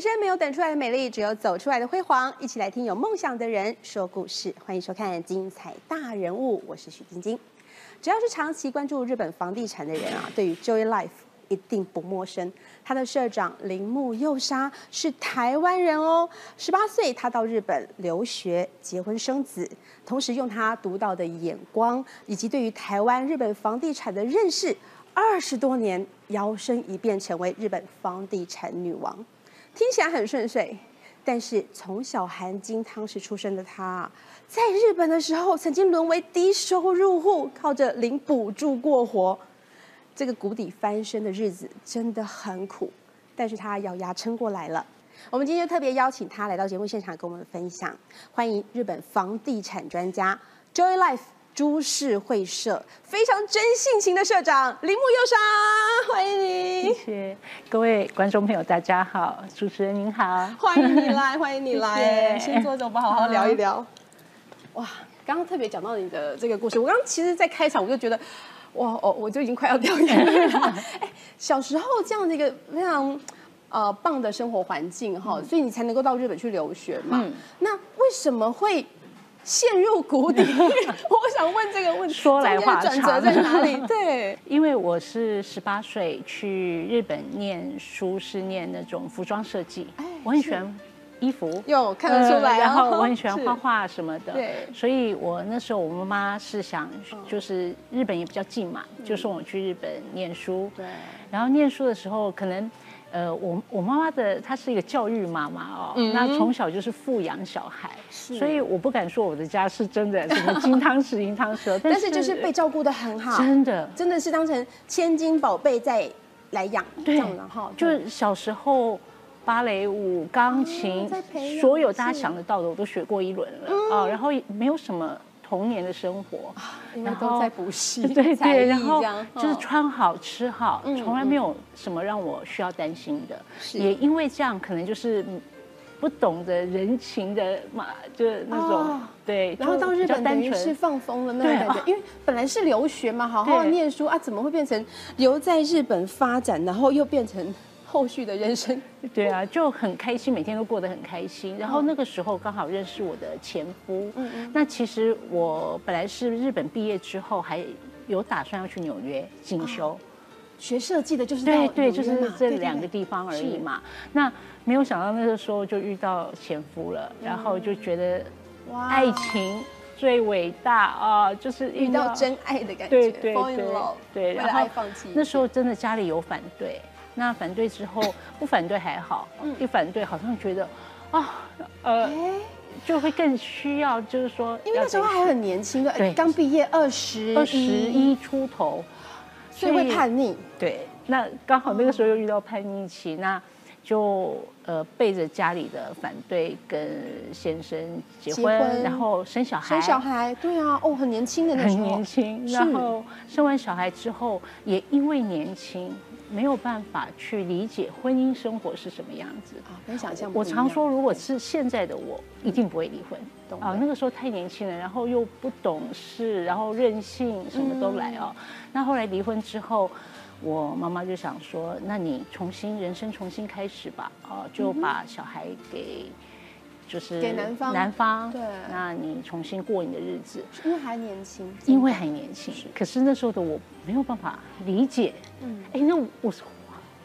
人生没有等出来的美丽，只有走出来的辉煌。一起来听有梦想的人说故事，欢迎收看《精彩大人物》，我是许晶晶。只要是长期关注日本房地产的人啊，对于 Joy Life 一定不陌生。他的社长铃木佑沙是台湾人哦，十八岁他到日本留学、结婚生子，同时用他独到的眼光以及对于台湾、日本房地产的认识，二十多年摇身一变成为日本房地产女王。听起来很顺遂，但是从小含金汤匙出生的他，在日本的时候曾经沦为低收入户，靠着领补助过活。这个谷底翻身的日子真的很苦，但是他咬牙撑过来了。我们今天就特别邀请他来到节目现场跟我们分享，欢迎日本房地产专家 Joy Life 株式会社非常真性情的社长铃木佑沙，欢迎你。谢谢各位观众朋友，大家好，主持人您好，欢迎你来，欢迎你来，谢谢先坐着，我们好好聊一聊。哇，刚刚特别讲到你的这个故事，我刚刚其实，在开场我就觉得，哇哦，我就已经快要掉眼泪了。哎，小时候这样的一个非常呃棒的生活环境哈，所以你才能够到日本去留学嘛。嗯那为什么会陷入谷底？我想问这个问题，说来话长转折在哪里？对，因为我是十八岁去日本念书，是念那种服装设计哎，我很喜欢衣服。有看得出来然后我很喜欢 画。画什么的，对所以我那时候我妈妈是想，就是日本也比较近嘛，就送我去日本念书。对，然后念书的时候，可能呃，我我妈妈的她是一个教育妈妈哦，嗯。那从小就是富养小孩，是。所以我不敢说我的家是真的什么金汤匙银汤匙哦，但是就是被照顾的很好，真的。真的是当成千金宝贝在来养，这对样的哈，就是小时候。芭蕾舞、钢琴所有大家想得到的我都学过一轮了啊、然后也没有什么童年的生活，因为都在补习，对对，然后就是哦穿好吃好，嗯从来没有什么让我需要担心的。是。也因为这样，可能就是嗯不懂得人情的嘛，就是那种、哦对。然后到日本等于是，放风了那种感觉，啊。因为本来是留学嘛，好好对。念书啊，怎么会变成留在日本发展，然后又变成后续的人生？对啊，就很开心，每天都过得很开心。然后嗯那个时候刚好认识我的前夫，嗯嗯那其实我本来是日本毕业之后还有打算要去纽约进修。学设计的就是到对对，就是这两个地方而已是嘛。那没有想到那个时候就遇到前夫了，然后就觉得哇爱情最伟大啊，就是遇到真爱的感觉，对对对为了然后爱放弃。那时候真的家里有反对，那反对之后不反对还好，一反对好像觉得啊呃哎，就会更需要，就是说因为那时候还很年轻刚毕业二十二十一出头，所以会叛逆。对，那刚好那个时候又遇到叛逆期，那就呃背着家里的反对跟先生结婚，结婚然后生小孩，生小孩，对啊，哦，很年轻的那时很，年轻，然后生完小孩之后，也因为年轻，没有办法去理解婚姻生活是什么样子。啊，跟想象我常说，如果是现在的我，一定不会离婚。啊，那个时候太年轻了，然后又不懂事，然后任性，什么都来嗯哦。那后来离婚之后，我妈妈就想说，那你重新人生重新开始吧，啊，就把小孩给。就是嗯给男方男方，对。那你重新过你的日子，因为还年轻，因为还年轻。可是那时候的我没有办法理解，嗯。哎，那我是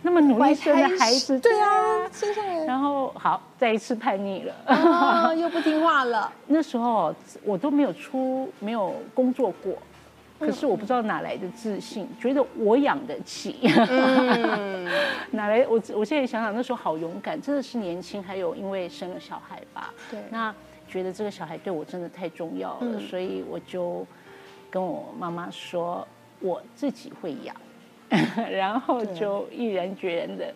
那么努力生的孩子，对啊，生下来然后好，再一次叛逆了。啊，又不听话了，那时候我都没有出，没有工作过，可是我不知道哪来的自信，觉得我养得起，嗯，哪来？我我现在想想，那时候好勇敢，真的是年轻，还有因为生了小孩吧，对。那觉得这个小孩对我真的太重要了，嗯。所以我就跟我妈妈说，我自己会养，然后就毅然决然的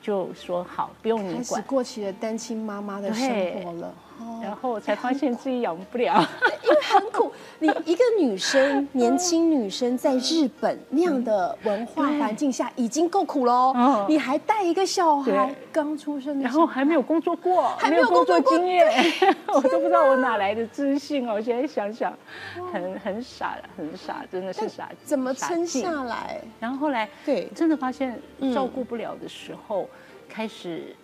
就说好，不用你开始管。过起了单亲妈妈的生活了，哦然后才发现自己养不了，因为很苦。你一个女生，年轻女生在日本那样的文化环境下已经够苦喽嗯，你还带一个小孩对。刚出生的然后还没有工作过，还没有工作过经验，我都不知道我哪来的自信哦。我现在想想，很很傻，很傻，真的是傻。怎么撑下来？然后后来对。真的发现嗯。照顾不了的时候，开始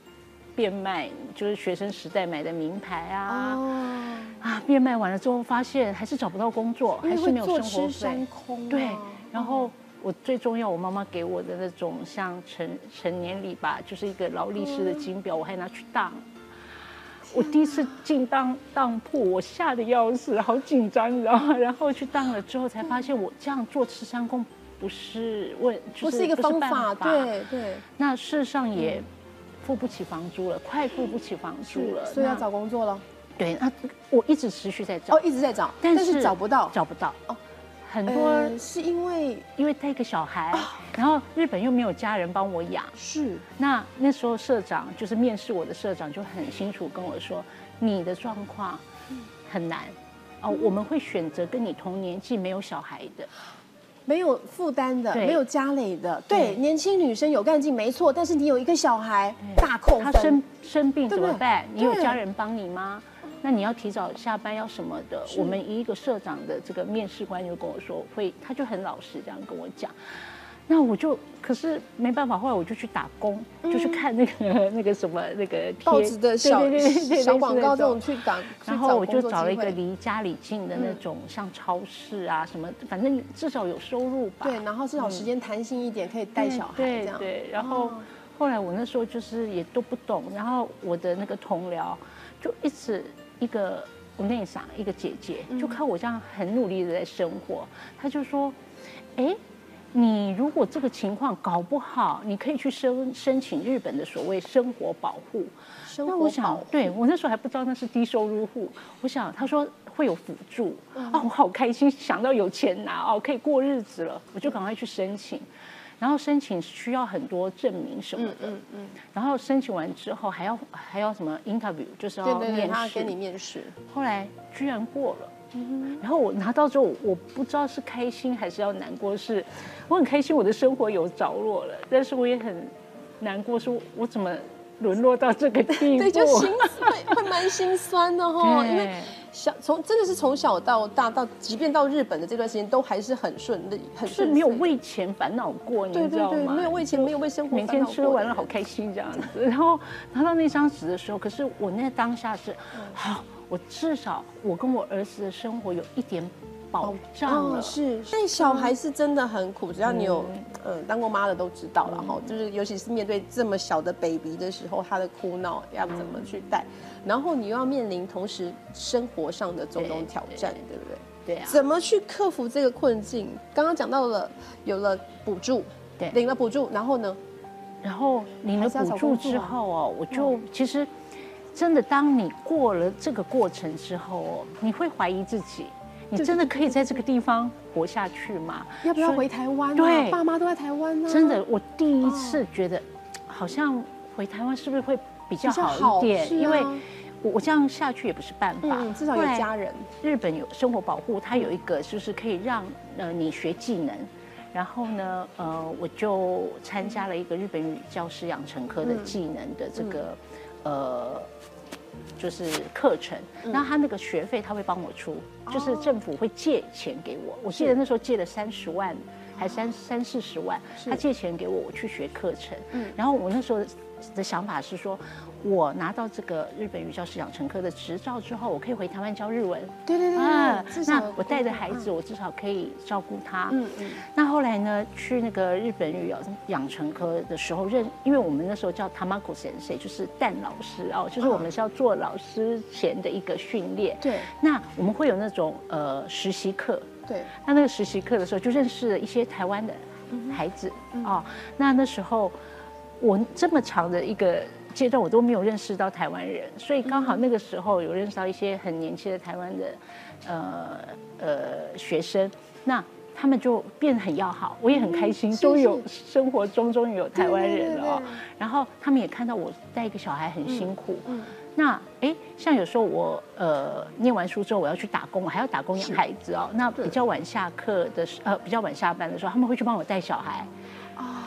变卖，就是学生时代买的名牌啊，哦，啊，变卖完了之后发现还是找不到工作，还是没有生活费。空啊，对，然后我最重要，我妈妈给我的那种像成成年礼吧，就是一个劳力士的金表，我还拿去当。我第一次进当当铺，我吓得要死，好紧张，你知道吗？然后去当了之后，才发现我这样做吃山工不是问，就不是一个方办法，对对，那事实上也付不起房租了，快付不起房租了，那所以要找工作了。对，那我一直持续在找。哦，，一直在找，但但是找不到。找不到。哦。哦，很多呃，是因为因为带一个小孩，然后日本又没有家人帮我养，是。那那时候社长就是面试我的社长就很清楚跟我说，你的状况很难。哦，我们会选择跟你同年纪没有小孩的，没有负担的，对没有家累的。对，对年轻女生有干劲没错，但是你有一个小孩，大扣分他生。生病怎么办？你有家人帮你吗？那你要提早下班要什么的？我们一个社长的这个面试官就跟我说，会他就很老实这样跟我讲。那我就可是没办法，后来我就去打工，就去看那个 那个什么那个报纸的小小广告这种去打，然后我就找找了一个离家里近的那种，像超市啊什么，反正至少有收入吧。对，然后至少时间弹性一点，可以带小孩这样。对对，然后哦后来我那时候就是也都不懂，然后我的那个同僚就一直一个我内嗓一个姐姐，嗯就看我这样很努力的在生活，她就说，哎。你如果这个情况搞不好，你可以去申申请日本的所谓生活保护。生活保那我想护，对我那时候还不知道那是低收入户，我想他说会有辅助，嗯啊，我好开心，想到有钱拿哦，可以过日子了，我就赶快去申请。然后申请需要很多证明什么的，嗯嗯，然后申请完之后还要还要什么 interview，就是要对对对，面试。他给你面试，后来居然过了。嗯。然后我拿到之后，我不知道是开心还是要难过，是我很开心我的生活有着落了，但是我也很难过，说我怎么沦落到这个地步？对，就心会会蛮心酸的哈，因为对小从真的是从小到大到，即便到日本的这段时间，都还是很顺利，很是没有为钱烦恼过，你知道吗？没有为钱，没有为生活每天烦恼过。的吃完了好开心这样子，然后拿到那张纸的时候，可是我那当下是，嗯。好，我至少我跟我儿子的生活有一点保障了。哦，是，但小孩是真的很苦，只要你有嗯。当过妈的都知道了哈，就是尤其是面对这么小的 baby 的时候，他的哭闹要怎么去带，然后你又要面临同时生活上的种种挑战，对不对？对啊，怎么去克服这个困境？刚刚讲到了有了补助，对。领了补助，然后呢？然后领了还是要补助之后哦，我就其实真的，当你过了这个过程之后哦，你会怀疑自己，你真的可以在这个地方活下去吗？要不要回台湾、啊？对爸妈都在台湾呢、真的，我第一次觉得，好像回台湾是不是会比较好一点？啊因为我我这样下去也不是办法。嗯，至少有家人。日本有生活保护，它有一个就是可以让呃你学技能。然后呢，呃，我就参加了一个日本语教师养成科的技能的这个、呃，就是课程。那他那个学费他会帮我出，就是政府会借钱给我。我记得那时候借了三十万，还三三四十万，他借钱给我，我去学课程。然后我那时候的想法是说，我拿到这个日本语教师养成科的执照之后，我可以回台湾教日文。对对对啊对，那我带着孩子，我至少可以照顾他。嗯嗯，那后来呢，去那个日本语养成科的时候认，因为我们那时候叫 Tamako Sensei，就是蛋老师哦，就是我们是要做老师前的一个训练。对那我们会有那种呃实习课，对，那那个实习课的时候，就认识了一些台湾的孩子哦。那那时候我这么长的一个阶段，我都没有认识到台湾人，所以刚好那个时候有认识到一些很年轻的台湾的呃呃学生，那他们就变得很要好，我也很开心，终于有生活中终于有台湾人了哦。然后他们也看到我带一个小孩很辛苦，嗯那哎，像有时候我呃念完书之后我要去打工，我还要打工养孩子哦。那比较晚下课的时呃比较晚下班的时候，他们会去帮我带小孩，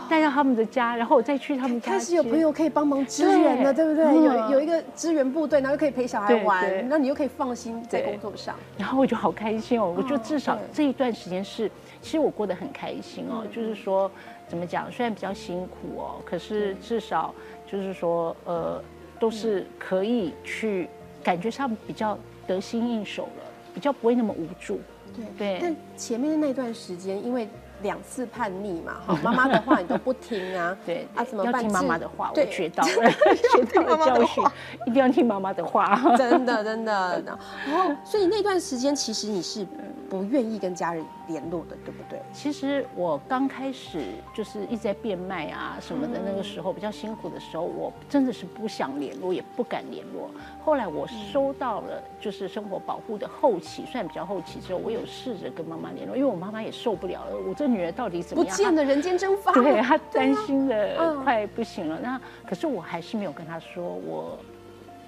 带到他们的家，然后我再去他们家。开始有朋友可以帮忙支援了，对对不对？嗯有有一个支援部队，然后又可以陪小孩玩，那你又可以放心在工作上。然后我就好开心哦，我就至少这一段时间是，其实我过得很开心哦，就是说怎么讲，虽然比较辛苦哦，可是至少就是说呃，都是可以去感觉上比较得心应手了，比较不会那么无助。对对但前面的那段时间，因为两次叛逆嘛，哈，妈妈的话你都不听啊，对啊，怎么办？要听妈妈的话，我对学到了，学到了教训话，一定要听妈妈的话。真的真的。然后，所以那段时间其实你是不愿意跟家人联络的，对不对？其实我刚开始就是一直在变卖啊什么的，那个时候比较辛苦的时候，我真的是不想联络，也不敢联络。后来我收到了就是生活保护的后期，算比较后期之后，我有试着跟妈妈联络，因为我妈妈也受不了了，我这女儿到底怎么样？不见了，人间蒸发。对她担心的 嗯快不行了。那可是我还是没有跟她说我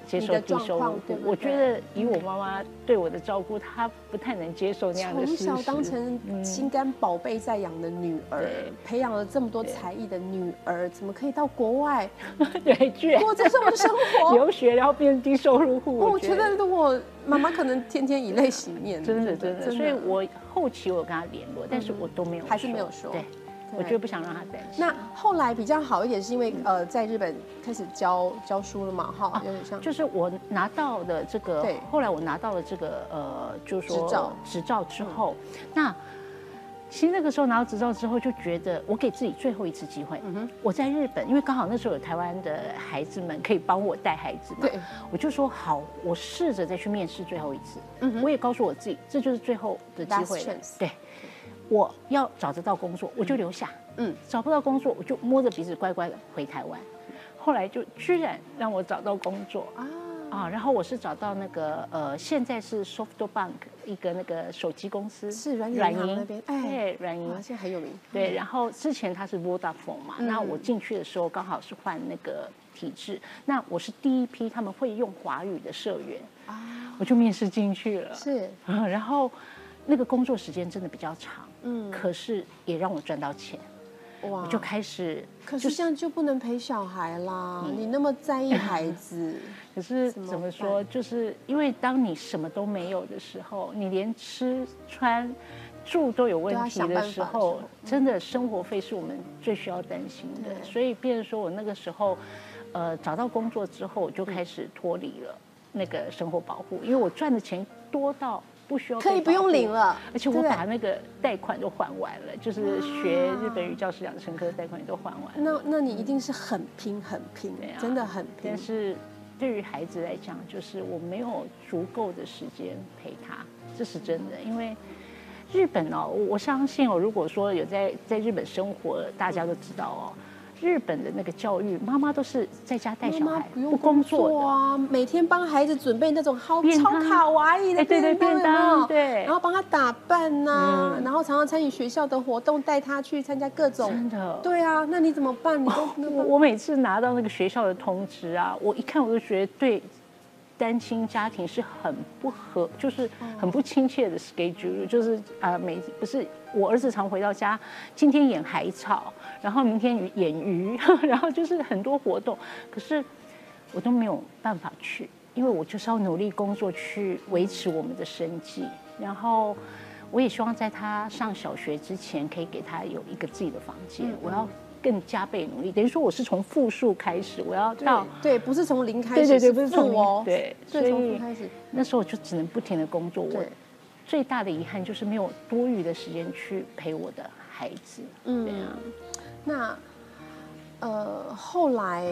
接受低收入。我对觉得以我妈妈对我的照顾，她不太能接受那样的从事实。小当成心肝宝贝在养的女儿对，培养了这么多才艺的女儿，怎么可以到国外？对，居然。过这种生活？留学然后变成低收入户，我觉得。如果妈妈可能天天以泪洗面，真的真的，所以我后期我有跟她联络，但是我都没有，还是没有说。对，我就不想让他担心。那后来比较好一点，是因为呃，在日本开始教教书了嘛，哈，有点像就是我拿到的这个对，后来我拿到了这个呃，就是说执照执照之后，那其实那个时候拿到执照之后，就觉得我给自己最后一次机会。嗯哼我在日本，因为刚好那时候有台湾的孩子们可以帮我带孩子嘛，对，我就说好，我试着再去面试最后一次。嗯哼我也告诉我自己，这就是最后的机会了。对，我要找得到工作，我就留下。嗯，找不到工作，我就摸着鼻子乖乖的回台湾。后来就居然让我找到工作。啊，啊，然后我是找到那个呃，现在是 SoftBank 一个那个手机公司，是软银行那边哎，软银。哇，现在很有名，对，然后之前他是 Vodafone 嘛，嗯。那我进去的时候刚好是换那个体制，那我是第一批他们会用华语的社员，啊，我就面试进去了，是，啊，然后那个工作时间真的比较长，嗯，可是也让我赚到钱，哇。我就开始，可是这样就不能陪小孩啦，你那么在意孩子，可是怎么说，就是因为当你什么都没有的时候，你连吃穿。住都有问题的时候，真的生活费是我们最需要担心的。所以，变成说我那个时候，呃，找到工作之后，我就开始脱离了那个生活保护，因为我赚的钱多到不需要可以不用领了，而且我把那个贷款都还完了，就是学日本语教师养成科的贷款也都还完了。那那你一定是很拼很拼对啊，真的很拼但，是对于孩子来讲，就是我没有足够的时间陪他，这是真的。因为日本哦，我我相信哦，如果说有在在日本生活，大家都知道哦，日本的那个教育，妈妈都是在家带小孩，不用工作啊，每天帮孩子准备那种好超卡哇伊的哎对对对然后帮他打扮呐，嗯然后常常参与学校的活动，带他去参加各种。真的。对啊，那你怎么办？你都 我我每次拿到那个学校的通知啊，我一看我就觉得对单亲家庭是很不合，就是很不亲切的 schedule，就是啊、每不是我儿子常回到家，今天演海草，然后明天演鱼，然后就是很多活动，可是我都没有办法去，因为我就是要努力工作去维持我们的生计，然后。我也希望在他上小学之前，可以给他有一个自己的房间。我要更加倍努力，等于说我是从负数开始，我要到对对，不是从零开始，对对对，不是负从零，对，所以开始，那时候我就只能不停的工作。我最大的遗憾就是没有多余的时间去陪我的孩子。嗯对啊，那呃，后来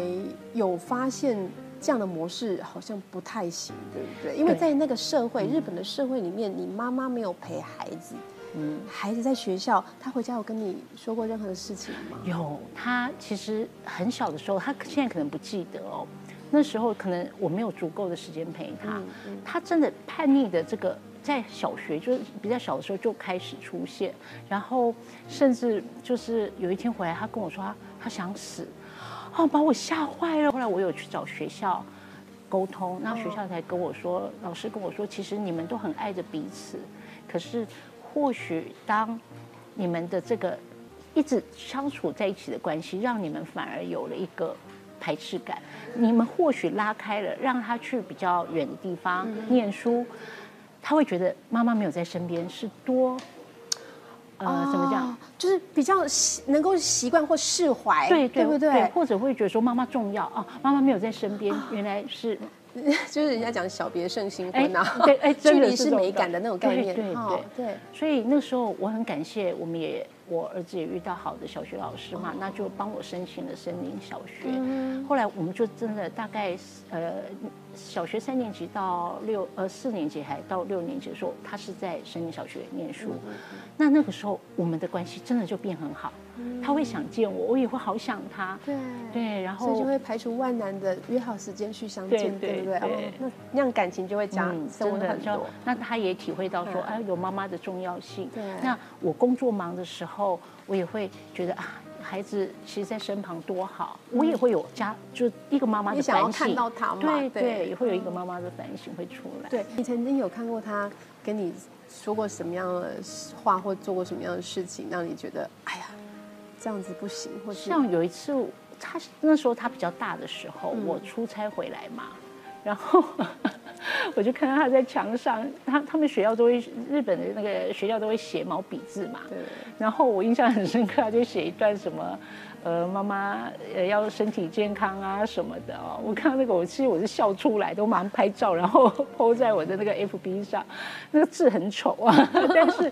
有发现这样的模式好像不太行，对不对？因为在那个社会，日本的社会里面，你妈妈没有陪孩子，嗯，孩子在学校，他回家有跟你说过任何的事情吗？有他其实很小的时候，他现在可能不记得哦。那时候可能我没有足够的时间陪他，嗯他真的叛逆的这个在小学就是比较小的时候就开始出现，然后甚至就是有一天回来，他跟我说他想死，哦，把我吓坏了。后来我有去找学校沟通，那学校才跟我说，老师跟我说，其实你们都很爱着彼此，可是或许当你们的这个一直相处在一起的关系，让你们反而有了一个排斥感。你们或许拉开了，让他去比较远的地方念书，他会觉得妈妈没有在身边是多呃，怎么讲？哦？就是比较习能够习惯或释怀，对对不对？或者会觉得说妈妈重要啊，妈妈没有在身边，原来是。就是人家讲小别胜新婚呐，对，哎，距离是美感的那种概念，对对对。所以那时候我很感谢，我们也我儿子也遇到好的小学老师嘛，那就帮我申请了森林小学。后来我们就真的大概呃。小学三年级到六呃四年级还到六年级的时候，他是在森林小学念书。那那个时候我们的关系真的就变很好，他会想见我，我也会好想他。对对，然后所以就会排除万难的约好时间去相见，对不对？那那样感情就会加深很多。那他也体会到说，哎，有妈妈的重要性。对。那我工作忙的时候，我也会觉得啊。孩子其实，在身旁多好，我也会有家，就一个妈妈的反省。看到他嘛？对对，也会有一个妈妈的反省会出来。对你曾经有看过他跟你说过什么样的话，或做过什么样的事情，让你觉得哎呀，这样子不行？或是像有一次，他那时候他比较大的时候，我出差回来嘛，然后。我就看到他在墙上，他他们学校都会日本的那个学校都会写毛笔字嘛。对。然后我印象很深刻，他就写一段什么，呃，妈妈呃要身体健康啊什么的哦。我看到那个，我其实我是笑出来，都马上拍照，然后 po 在我的那个 FB 上。那个字很丑啊，但是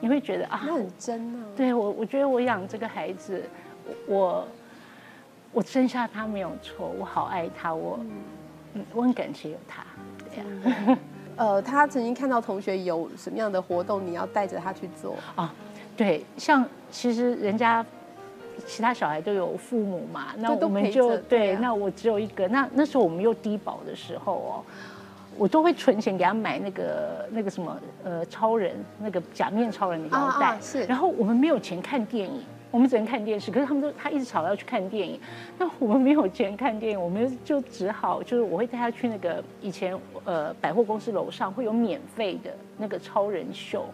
你会觉得啊，那很真啊。对我，我觉得我养这个孩子，我我生下他没有错，我好爱他，我嗯，我很感谢有他。呃，他曾经看到同学有什么样的活动，你要带着他去做啊？对，像其实人家其他小孩都有父母嘛，那我们就对，那我只有一个。那那时候我们又低保的时候哦，我都会存钱给他买那个那个什么呃超人那个假面超人的腰带，是。然后我们没有钱看电影。我们只能看电视，可是他们都他一直吵要去看电影，那我们没有钱看电影，我们就只好就是我会带他去那个以前呃百货公司楼上会有免费的那个超人秀，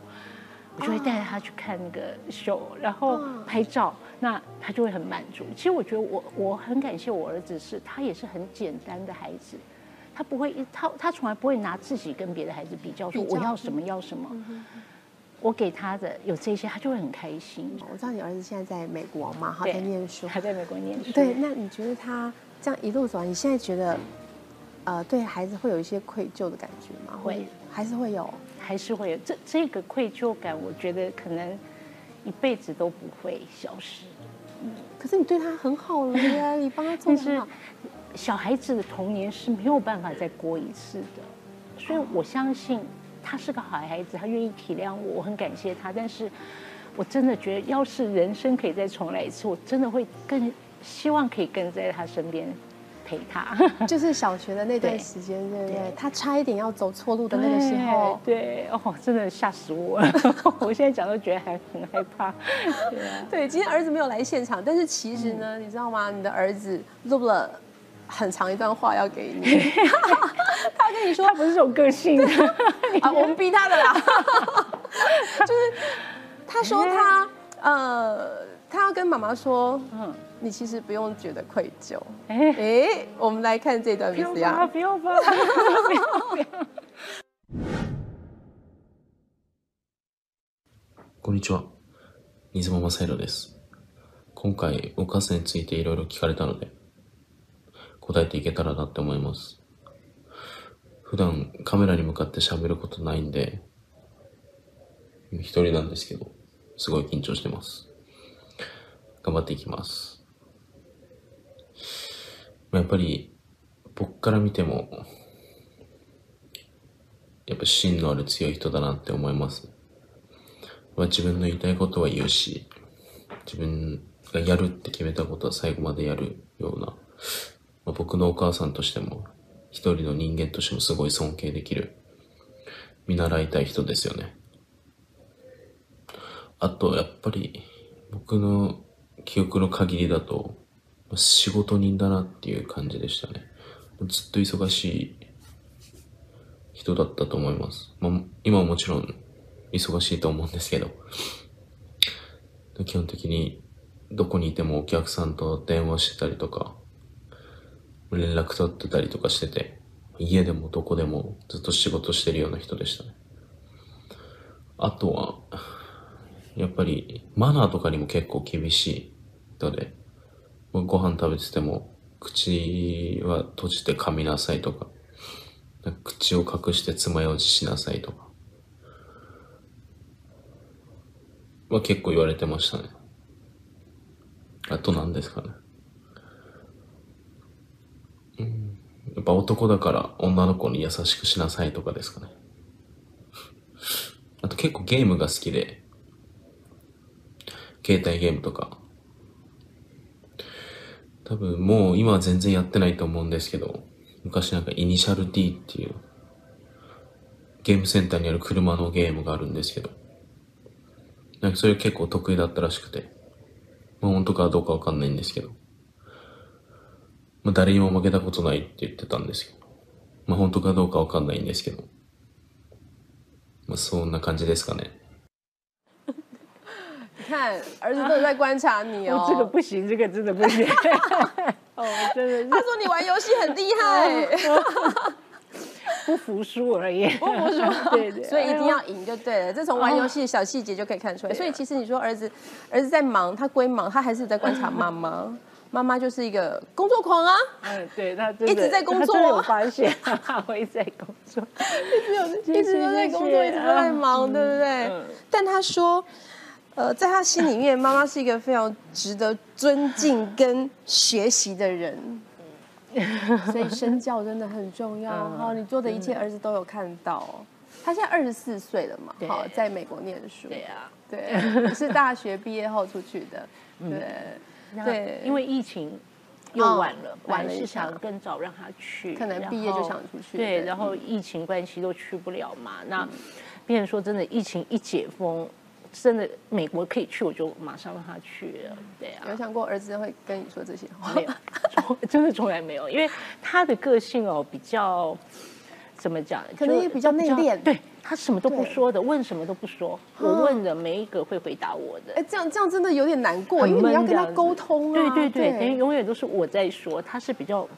我就会带着他去看那个秀，然后拍照，那他就会很满足。其实我觉得我我很感谢我儿子，是他也是很简单的孩子，他不会他他从来不会拿自己跟别的孩子比较，说我要什么要什么。我给他的有这些，他就会很开心。我知道你儿子现在在美国嘛，哈，在念书，还在美国念书。对，那你觉得他这样一路走来，你现在觉得，呃，对孩子会有一些愧疚的感觉吗？会，还是会有，还是会有。这这个愧疚感，我觉得可能一辈子都不会消失。嗯，可是你对他很好了呀，你帮他做很好。小孩子的童年是没有办法再过一次的，所以我相信。他是个好孩子，他愿意体谅我，我很感谢他。但是，我真的觉得，要是人生可以再重来一次，我真的会更希望可以跟在他身边陪他。就是小学的那段时间，对不对？他差一点要走错路的那个时候，对哦，真的吓死我了。我现在讲都觉得还很害怕。对啊，对，今天儿子没有来现场，但是其实呢，你知道吗？你的儿子录了很长一段话要给你。他跟你说，他不是这种个性啊，我们逼他的啦。就是他说他呃，他要跟妈妈说，嗯，你其实不用觉得愧疚。哎哎，我们来看这段 V C R。不要吧，不要吧。こんにちは、水間正宏です。今回、お母さんについていろいろ聞かれたので、 答えていけたらなって思います。普段カメラに向かって喋ることないんで、一人なんですけど、すごい緊張してます。頑張っていきます。やっぱり、僕から見ても、やっぱ芯のある強い人だなって思います。ま、自分の言いたいことは言うし、自分がやるって決めたことは最後までやるような、まあ、僕のお母さんとしても一人の人間としてもすごい尊敬できる、見習いたい人ですよね。あと、やっぱり、僕の記憶の限りだと、仕事人だなっていう感じでしたね。ずっと忙しい人だったと思います。まあ、今はもちろん忙しいと思うんですけど、基本的にどこにいてもお客さんと電話してたりとか、連絡取ってたりとかしてて、家でもどこでもずっと仕事してるような人でしたね。あとは、やっぱりマナーとかにも結構厳しいので、ご飯食べてても口は閉じて噛みなさいとか、か口を隠して爪楊枝しなさいとか、は結構言われてましたね。あと何ですかね。うん、やっぱ男だから女の子に優しくしなさいとかですかね。あと結構ゲームが好きで、携帯ゲームとか。多分もう今は全然やってないと思うんですけど、昔なんかイニシャル D っていうゲームセンターにある車のゲームがあるんですけど、なんかそれ結構得意だったらしくて、まあ本当かどうかわかんないんですけど、まあ誰にも負けたことないって言ってたんですけど、まあ本当かどうかわかんないんですけど、まあそんな感じですかね。你看，儿子都在观察你哦。这个不行，这个真的不行。哦，真的是他说你玩游戏很厉害，不服输而已。不服输，对对，所以一定要赢就对了。这从玩游戏的小细节就可以看出来。所以其实你说儿子，儿子在忙，他归忙，他还是在观察妈妈。妈妈就是一个工作狂啊，嗯，对他一直在工作他真的有发现，我一直在工作，一直有一直都在工作，一直都在忙，对不对？但他说。呃，在他心里面，妈妈是一个非常值得尊敬跟学习的人，所以身教真的很重要。好，你做的一切，儿子都有看到。他现在二十四岁了嘛，好，在美国念书。对啊，对，是大学毕业后出去的。对，对，因为疫情又晚了，晚了是想更早让他去，可能毕业就想出去。对，然后疫情关系都去不了嘛。那变成说真的，疫情一解封。真的，美国可以去，我就马上让他去了。对啊，有想过儿子会跟你说这些话？没有，真的从来没有，因为他的个性哦，比较怎么讲？可能也比较内敛。对他什么都不说的，问什么都不说。我问的每一个会回答我的。哎，这样这样真的有点难过，因为你要跟他沟通啊。对对对，等于永远都是我在说，他是比较。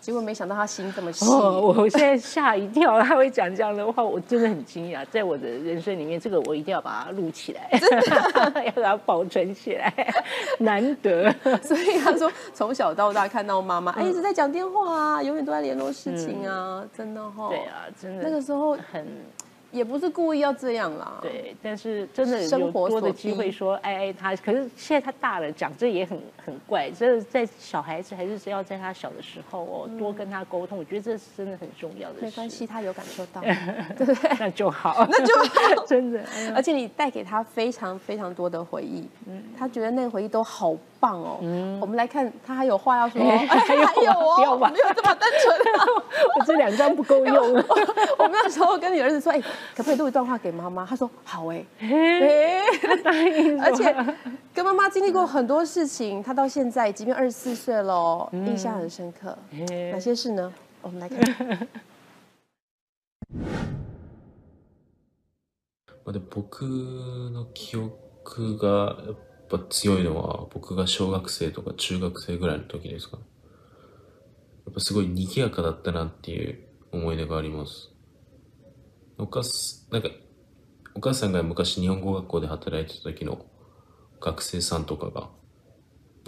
结果没想到他心这么细，我现在吓一跳，他会讲这样的话，我真的很惊讶。在我的人生里面，这个我一定要把它录起来，要把它保存起来，难得。所以他说，从小到大看到妈妈，哎，一直在讲电话啊，永远都在联络事情啊，真的哈。对啊，真的。那个时候很。也不是故意要这样啦，对，但是真的有多的机会说爱爱他，可是现在他大了，讲这也很很怪。这在小孩子还是只要在他小的时候哦，多跟他沟通，我觉得这是真的很重要的。没关系，他有感受到，对不对？那就好，那就好，真的。而且你带给他非常非常多的回忆，嗯，他觉得那个回忆都好棒哦。嗯，我们来看，他还有话要说，还有哦，没有这么单纯。我这两张不够用。我们那时候跟你儿子说，哎。可不可以录一段话给妈妈？他说好哎，而且跟妈妈经历过很多事情，他到现在即便二十四岁了，印象很深刻。哪些事呢？我们来看。で僕の記憶がやっ ぱ強いのは僕が小学生とか中学生ぐらいの時ですか？やっぱすごい賑やかだったなっていう思い出があります。お母さん、なんか、お母さんが昔日本語学校で働いてた時の学生さんとかが、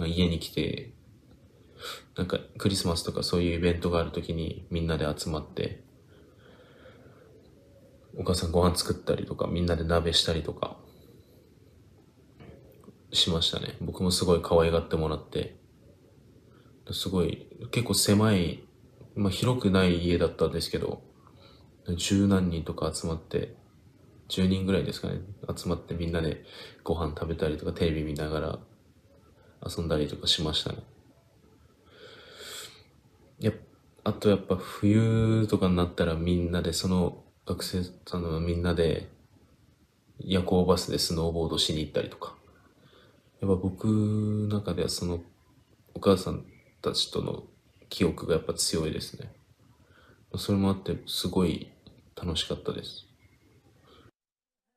家に来て、なんかクリスマスとかそういうイベントがある時にみんなで集まって、お母さんご飯作ったりとか、みんなで鍋したりとか、しましたね。僕もすごい可愛がってもらって、すごい、結構狭い、まあ広くない家だったんですけど、十何人とか集まって、10人ぐらいですかね、集まってみんなでご飯食べたりとかテレビ見ながら遊んだりとかしましたね。やあとやっぱ冬とかになったらみんなで、その学生さんのみんなで夜行バスでスノーボードしに行ったりとか。やっぱ僕の中ではそのお母さんたちとの記憶がやっぱ強いですね。それもあってすごい楽しかったです。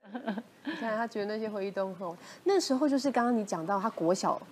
你看他觉得那些回忆都很好。那时候就是刚刚你讲到他国小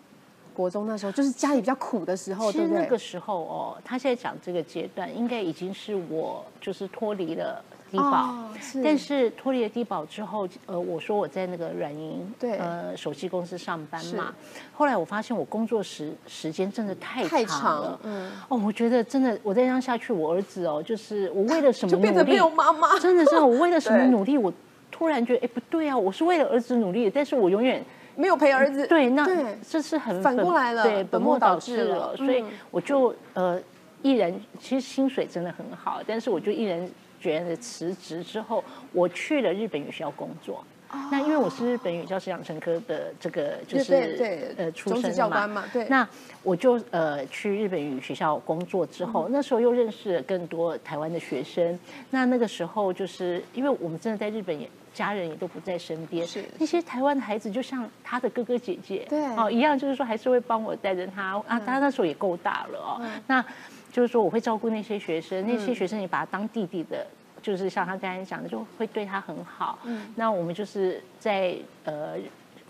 国中那时候，就是家里比较苦的时候，其对不对？实那个时候哦，他现在讲这个阶段，应该已经是我就是脱离了低保，哦是。但是脱离了低保之后，呃，我说我在那个软银对。呃手机公司上班嘛，后来我发现我工作时时间真的太太长了，长嗯。哦，我觉得真的我再这样下去，我儿子哦，就是我为了什么就变努力成没有妈妈。真的是我为了什么 努力，我突然觉得哎不对啊，我是为了儿子努力，但是我永远。没有陪儿子，对，那对。这是很反本过来了对，本末倒倒置了。了，所以嗯。我就呃毅然，其实薪水真的很好，但是我就毅然决然的辞职之后，我去了日本语校工作。那因为我是日本语教师养成科的这个就是呃出身的教官嘛对。那我就呃去日本语学校工作之嗯。后，那时候又认识了更多台湾的学生。那那个时候就是因为我们真的在日本也家人也都不在身边，是那些台湾的孩子就像他的哥哥姐姐，对。哦一样，就是说还是会帮我带着他啊，他那时候也够大了哦，那就是说我会照顾那些学生，那些学生也把他当弟弟的。就是像他刚才讲的，就会对他很好。那我们就是在呃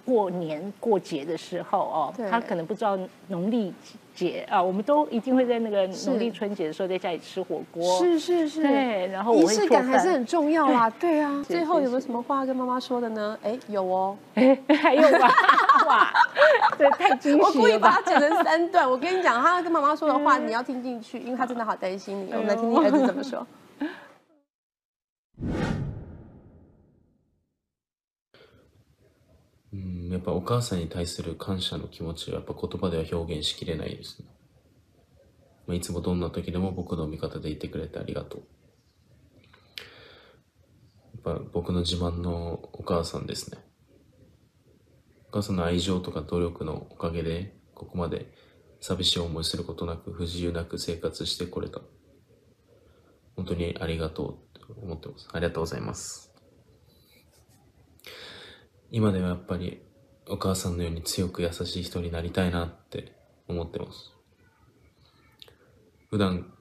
过年过节的时候哦，他可能不知道农历节啊，我们都一定会在那个农历春节的时候在家里吃火锅。是是是，对然后我仪会做式感还是很重要啦，对啊。最后有没有是什么话跟妈妈说的呢？哎，有哦，哎，还有吧？哇，这太惊喜我故意！把它剪成三段。我跟你讲，他跟妈妈说的话你要听进去，因为他真的好担心你。我们来听听儿子怎么说。やっぱお母さんに対する感謝の気持ちはやっぱ言葉では表現しきれないですね。まあ、いつもどんな時でも僕の味方でいてくれてありがとう。やっぱ僕の自慢のお母さんですね。お母さんの愛情とか努力のおかげで、ここまで寂しい思いすることなく、不自由なく生活してこれた。本当にありがとうって思ってます。ありがとうございます。今ではやっぱりお母さんのように強く優しい人になりたいなって思ってます。普段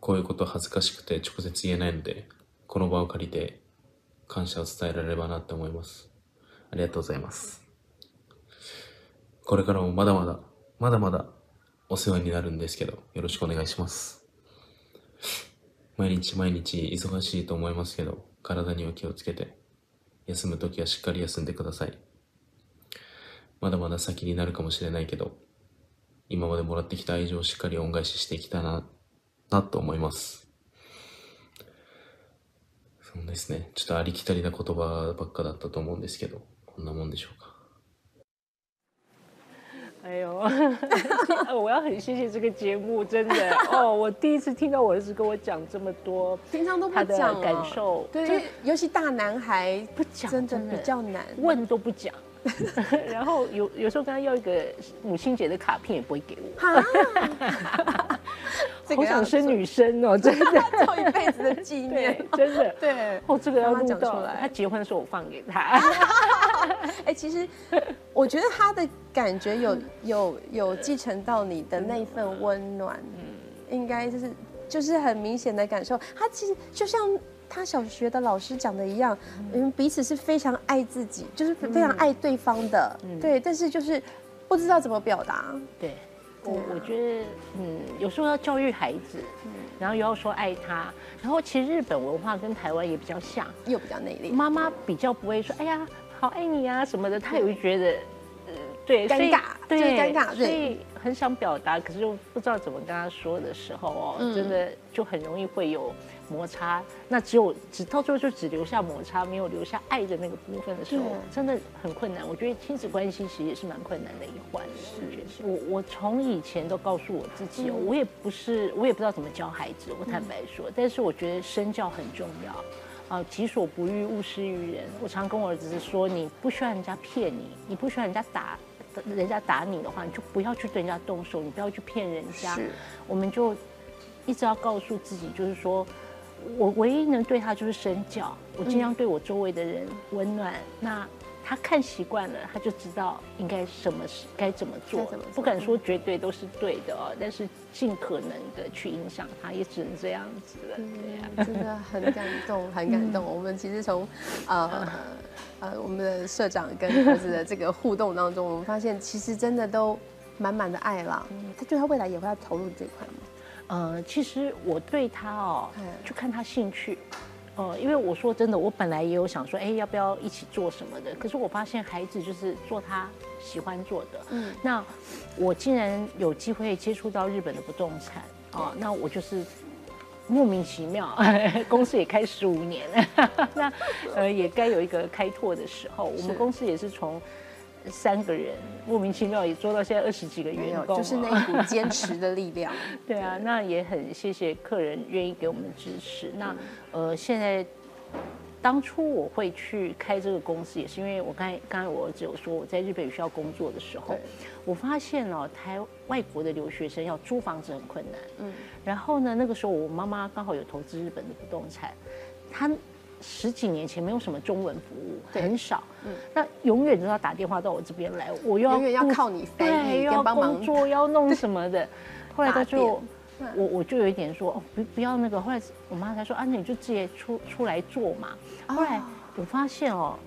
こういうこと恥ずかしくて直接言えないので、この場を借りて感謝を伝えられればなって思います。ありがとうございます。これからもまだまだ、まだまだお世話になるんですけど、よろしくお願いします。毎日毎日忙しいと思いますけど、体には気をつけて、休むときはしっかり休んでください。まだまだ先になるかもしれないけど、今までもらってきた愛情をしっかり恩返ししていきたいな、なと思います。そうですね。ちょっとありきたりな言葉ばっかだったと思うんですけど、こんなもんでしょうか。哎呦，我要很谢谢这个节目，真的哦！我第一次听到我儿子跟我讲这么多平常都不讲啊感受，对，尤其大男孩不讲真的比较难。问都不讲，然后有有时候跟他要一个母亲节的卡片也不会给我，好想生女生哦，真的，做一辈子的纪念，。真的，对，哦，这个要他录到讲出来。他结婚的时候我放给他，哎、其实我觉得他的感觉有有有继承到你的那份温暖，嗯。应该就是就是很明显的感受。他其实就像他小学的老师讲的一样，嗯，彼此是非常爱自己，就是非常爱对方的，对，但是就是不知道怎么表达。对。我我觉得，嗯，有时候要教育孩子，然后又要说爱他，然后其实日本文化跟台湾也比较像，又比较内敛，妈妈比较不会说“哎呀，好爱你啊”什么的，她也会觉得，呃，对，尴尬对，尴尬所对以很想表达，可是又不知道怎么跟他说的时候哦，嗯真的就很容易会有摩擦。那只有只到最后就只留下摩擦，没有留下爱的那个部分的时候，真的很困难。我觉得亲子关系其实也是蛮困难的一环。我觉得我我从以前都告诉我自己哦，嗯我也不是我也不知道怎么教孩子，我坦白说，但是我觉得身教很重要。啊，己所不欲，勿施于人。我常跟我儿子说，你不需要人家骗你，你不需要人家打，人家打你的话，你就不要去对人家动手，你不要去骗人家。是我们就一直要告诉自己，就是说，我唯一能对他就是身教，我尽量对我周围的人温暖。那他看习惯了，他就知道应该什么是该怎么做么做。不敢说绝对都是对的哦，但是尽可能的去影响他，也只能这样子了。对呀、真的很感动，很感动。我们其实从呃呃我们的社长跟儿子的这个互动当中，我们发现其实真的都满满的爱啦。他觉得他未来也会要投入这一块吗？呃，其实我对他哦嗯，就看他兴趣。呃，因为我说真的，我本来也有想说，哎，要不要一起做什么的？可是我发现孩子就是做他喜欢做的。嗯嗯，那我竟然有机会接触到日本的不动产啊、那我就是莫名其妙，公司也开十五年了，那呃也该有一个开拓的时候。我们公司也是从三个人莫名其妙也做到现在二十几个没有，员工、就是那一股坚持的力量。对啊，那也很谢谢客人愿意给我们的支持。那呃，现在当初我会去开这个公司，也是因为我刚才刚才我儿子有说我在日本语校工作的时候，我发现哦，台外国的留学生要租房子很困难。嗯嗯，然后呢，那个时候我妈妈刚好有投资日本的不动产，她十几年前没有什么中文服务，很少。嗯那永远都要打电话到我这边来，我又要永远要靠你翻译对，又要帮忙工作，要弄什么的。后来答他就我我就有一点说哦，不不要那个。后来我妈才说啊，那你就直接出出来做嘛。后来啊我发现哦，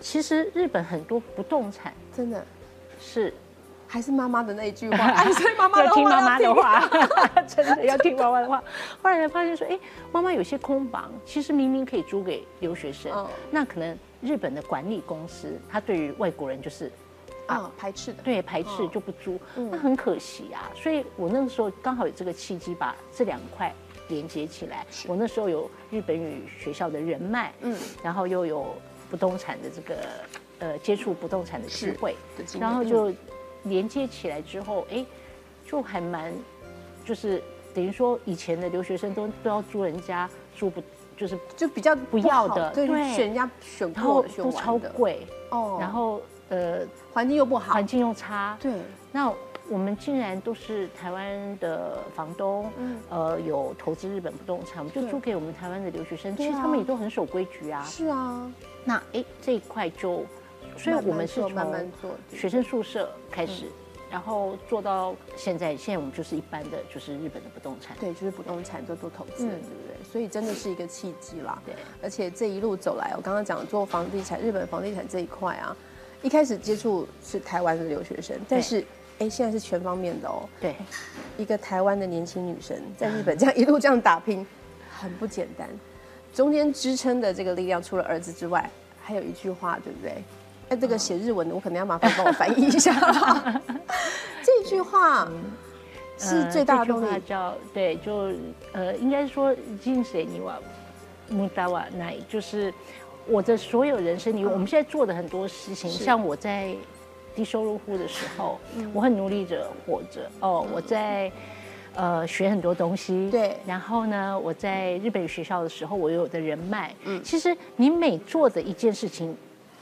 其实日本很多不动产真的是还是妈妈的那一句话，哎，所以妈妈的要听妈妈的。话，真的要听妈妈的话。后来才发现说，哎，妈妈有些空房，其实明明可以租给留学生，嗯那可能日本的管理公司，他对于外国人就是啊，排斥的。对排斥嗯。就不租，嗯。那很可惜啊。所以我那个时候刚好有这个契机，把这两块连接起来。我那时候有日本语学校的人脉，嗯，然后又有不动产的这个呃接触不动产的机会，然后就连接起来之后，哎，就还蛮就是等于说以前的留学生都都要租人家租不就是就比较不要的。对，选人家选然后过的，选都超，贵，哦，然后呃环境又不好。环，境又差，对，那我们竟然都是台湾的房东，嗯。呃，有投资日本不动产，我们就租给我们台湾的留学生，啊。其实他们也都很守规矩啊。是啊，那哎，这一块就，所以我们是慢慢做学生宿舍开始，然后做到现在，现在我们就是一般的就是日本的不动产。对，就是不动产做做投资，嗯。对不对？所以真的是一个契机啦。对，而且这一路走来，我刚刚讲做房地产，日本房地产这一块啊，一开始接触是台湾的留学生，但是哎，现在是全方面的哦。对，一个台湾的年轻女生在日本这样一路这样打拼，很不简单。中间支撑的这个力量，除了儿子之外，还有一句话，对不对？哎，这个写日文的，我可能要麻烦帮我翻译一下。这句话是最大的动呃、这句话力。叫对，就呃，应该说人生には無駄はない，就是 我的所有人生里，我们现在做的很多事情，像我在低收入户的时候，我很努力着活着。哦，我在。呃，学很多东西，对然后呢，我在日本语学校的时候，我有的人脉。嗯，其实你每做的一件事情，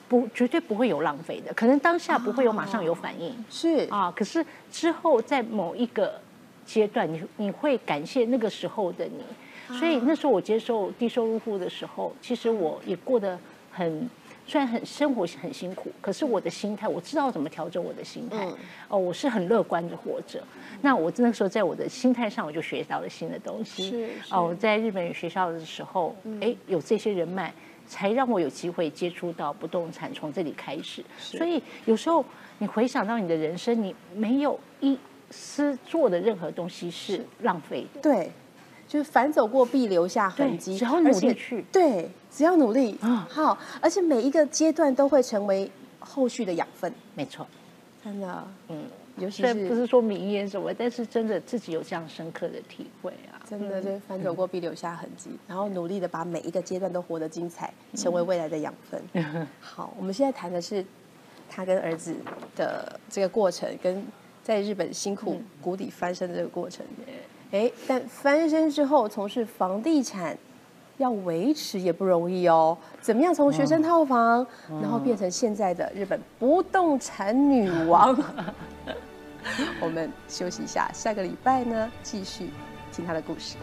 不绝对不会有浪费的，可能当下不会有马上有反应，是啊，可是之后在某一个阶段，你你会感谢那个时候的你，所以那时候我接受低收入户的时候，其实我也过得很。虽然很生活很辛苦，可是我的心态，我知道怎么调整我的心态。嗯哦，我是很乐观的活着。那我那个时候在我的心态上，我就学到了新的东西。是是哦，我在日本语学校的时候，哎、有这些人脉，才让我有机会接触到不动产，从这里开始。所以有时候你回想到你的人生，你没有一丝做的任何东西是浪费的。对，就是反走过必留下痕迹，只要努力去。对，只要努力啊。好，而且每一个阶段都会成为后续的养分，没错，真的，嗯，尤其虽然不是是说名言什么，但是真的自己有这样深刻的体会啊。真的就是反走过必留下痕迹，然后努力的把每一个阶段都活得精彩，成为未来的养分。好，我们现在谈的是他跟儿子的这个过程，跟在日本辛苦谷底翻身的这个过程。哎，但翻身之后从事房地产，要维持也不容易哦。怎么样从学生套房，然后变成现在的日本不动产女王？我们休息一下，下个礼拜呢继续听她的故事。